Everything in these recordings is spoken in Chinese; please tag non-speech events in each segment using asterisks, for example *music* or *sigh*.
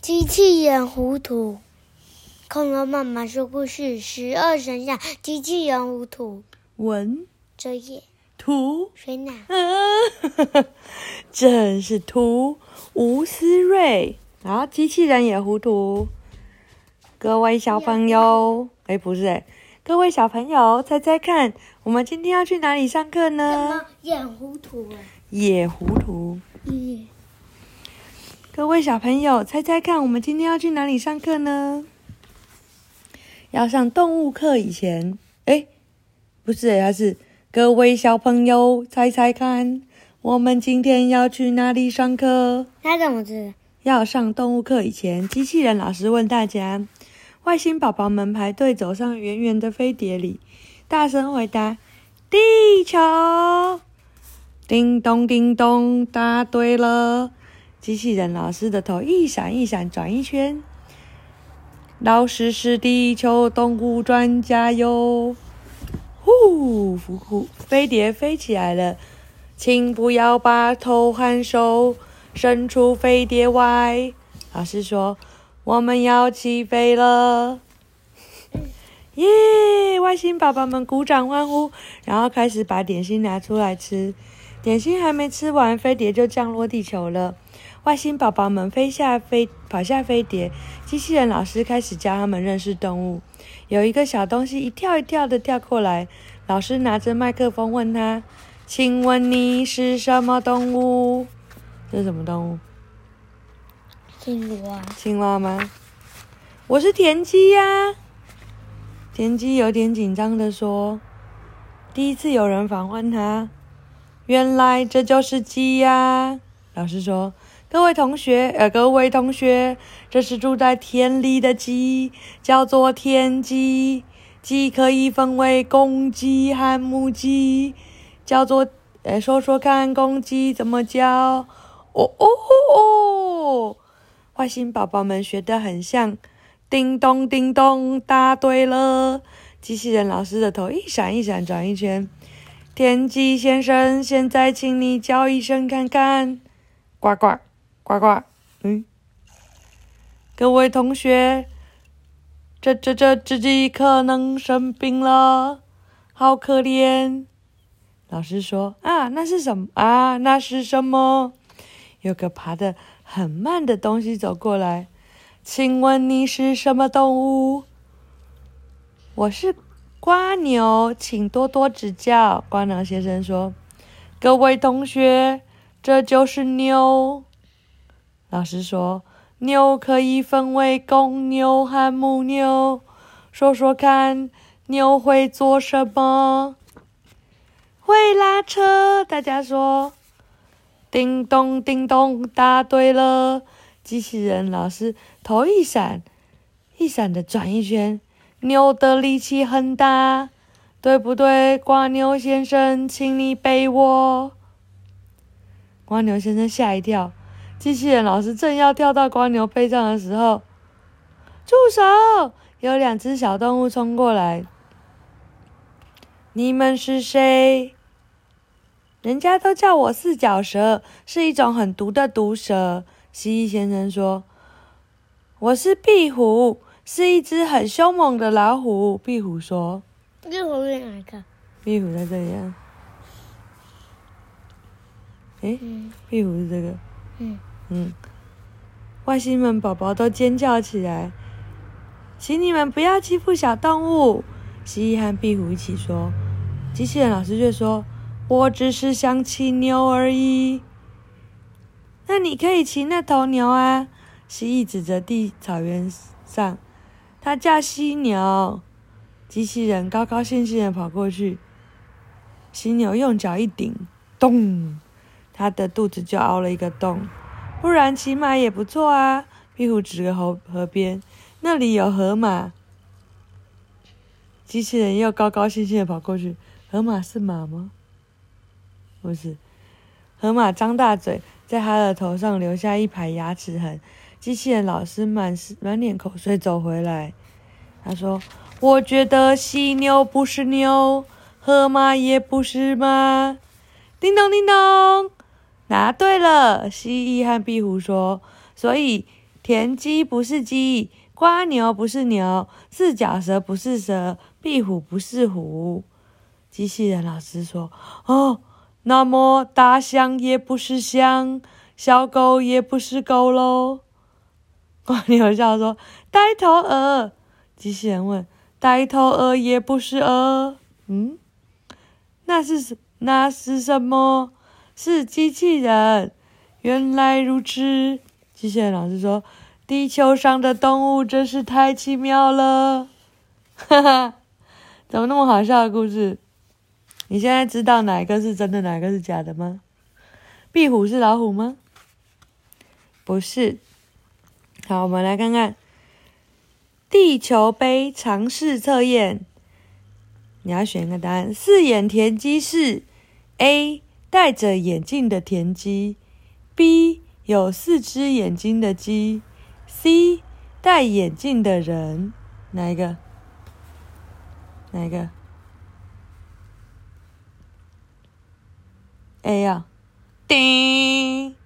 机器人糊涂。恐龙妈妈说故事：十二生肖机器人糊涂。文哲也图水哪？*laughs* 啊，真是图吴思睿。然后机器人也糊涂。各位小朋友，哎，不是哎，各位小朋友，猜猜看，我们今天要去哪里上课呢？眼糊涂啊！也糊涂。也。各位小朋友，猜猜看，我们今天要去哪里上课呢？要上动物课以前，哎，不是，还是各位小朋友猜猜看，我们今天要去哪里上课？他怎么知道？要上动物课以前，机器人老师问大家：外星宝宝们排队走上圆圆的飞碟里，大声回答：“地球！”叮咚叮咚，答对了。机器人老师的头一闪一闪，转一圈。老师是地球动物专家哟！呼呼呼，飞碟飞起来了，请不要把头和手伸出飞碟外。老师说：“我们要起飞了！” *laughs* 耶！外星宝宝们鼓掌欢呼，然后开始把点心拿出来吃。点心还没吃完，飞碟就降落地球了。外星宝宝们飞下飞，跑下飞碟，机器人老师开始教他们认识动物。有一个小东西一跳一跳的跳过来，老师拿着麦克风问他：“请问你是什么动物？”这是什么动物？青蛙。青蛙吗？我是田鸡呀。田鸡有点紧张的说：“第一次有人访问他，原来这就是鸡呀。”老师说。各位同学，呃，各位同学，这是住在田里的鸡，叫做田鸡。鸡可以分为公鸡和母鸡，叫做，呃，说说看，公鸡怎么叫？哦哦哦哦！外星宝宝们学得很像，叮咚叮咚，答对了。机器人老师的头一闪一闪，转一圈。田鸡先生，现在请你叫一声看看，呱呱。呱呱，嗯，各位同学，这这这只鸡可能生病了，好可怜。老师说啊，那是什么啊？那是什么？有个爬得很慢的东西走过来，请问你是什么动物？我是瓜牛，请多多指教。瓜牛先生说，各位同学，这就是牛。老师说：“牛可以分为公牛和母牛，说说看，牛会做什么？会拉车。”大家说：“叮咚叮咚，答对了。”机器人老师头一闪一闪的转一圈，牛的力气很大，对不对？瓜牛先生，请你背我。瓜牛先生吓一跳。机器人老师正要跳到蜗牛背上的时候，住手！有两只小动物冲过来。你们是谁？人家都叫我四脚蛇，是一种很毒的毒蛇。蜥蜴先生说：“我是壁虎，是一只很凶猛的老虎。”壁虎说：“壁虎在哪个？壁虎在这里啊。诶，嗯，壁虎是这个。嗯。嗯，外星们宝宝都尖叫起来，请你们不要欺负小动物。蜥蜴和壁虎一起说，机器人老师却说：“我只是想骑牛而已。”那你可以骑那头牛啊！蜥蜴指着地草原上，它叫犀牛。机器人高高兴兴的跑过去，犀牛用脚一顶，咚，它的肚子就凹了一个洞。不然骑马也不错啊！壁虎指个河河边，那里有河马。机器人又高高兴兴的跑过去，河马是马吗？不是，河马张大嘴，在它的头上留下一排牙齿痕。机器人老师满是满脸口水走回来，他说：“我觉得犀牛不是牛，河马也不是马。”叮咚叮咚。答对了，蜥蜴和壁虎说：“所以田鸡不是鸡，瓜牛不是牛，四脚蛇不是蛇，壁虎不是虎。机器人老师说：“哦，那么大象也不是象，小狗也不是狗喽。”蜗牛笑说：“呆头鹅。”机器人问：“呆头鹅也不是鹅？”嗯，那是？那是什么？是机器人。原来如此。机器人老师说：“地球上的动物真是太奇妙了。”哈哈，怎么那么好笑的故事？你现在知道哪个是真的，哪个是假的吗？壁虎是老虎吗？不是。好，我们来看看地球杯常识测验。你要选一个答案。四眼田鸡是 A 戴着眼镜的田鸡，B 有四只眼睛的鸡，C 戴眼镜的人。哪一个？哪一个？A 呀，叮！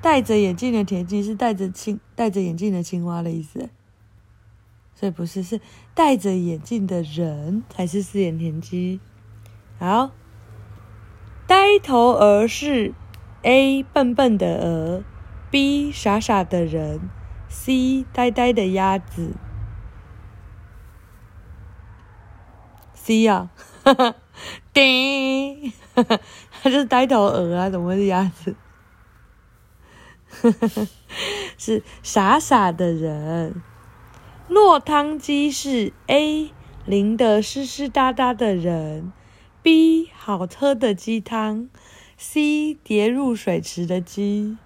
戴着眼镜的田鸡是戴着青戴着眼镜的青蛙的意思，所以不是，是戴着眼镜的人才是四眼田鸡。好，呆头鹅是 A 笨笨的鹅，B 傻傻的人，C 呆呆的鸭子。C 呀，哈哈，叮！哈哈。它就是呆头鹅啊，怎么会是鸭子？*laughs* 是傻傻的人。落汤鸡是 A 淋得湿湿哒哒的人，B 好喝的鸡汤，C 跌入水池的鸡。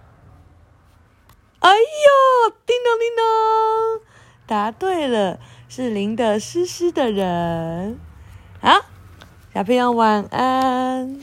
哎呦，叮咚叮咚，答对了，是淋得湿湿的人。好，小朋友晚安。